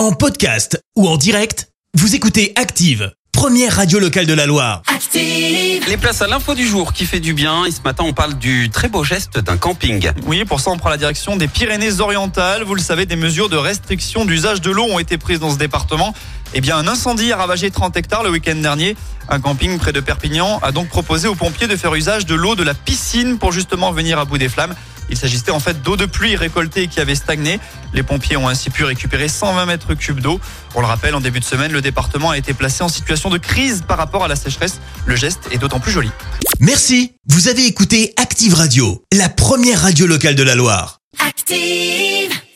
En podcast ou en direct, vous écoutez Active, première radio locale de la Loire. Active. Les places à l'info du jour qui fait du bien. Et ce matin, on parle du très beau geste d'un camping. Oui, pour ça, on prend la direction des Pyrénées-Orientales. Vous le savez, des mesures de restriction d'usage de l'eau ont été prises dans ce département. Eh bien, un incendie a ravagé 30 hectares le week-end dernier. Un camping près de Perpignan a donc proposé aux pompiers de faire usage de l'eau de la piscine pour justement venir à bout des flammes. Il s'agissait en fait d'eau de pluie récoltée qui avait stagné. Les pompiers ont ainsi pu récupérer 120 mètres cubes d'eau. On le rappelle, en début de semaine, le département a été placé en situation de crise par rapport à la sécheresse. Le geste est d'autant plus joli. Merci, vous avez écouté Active Radio, la première radio locale de la Loire. Active.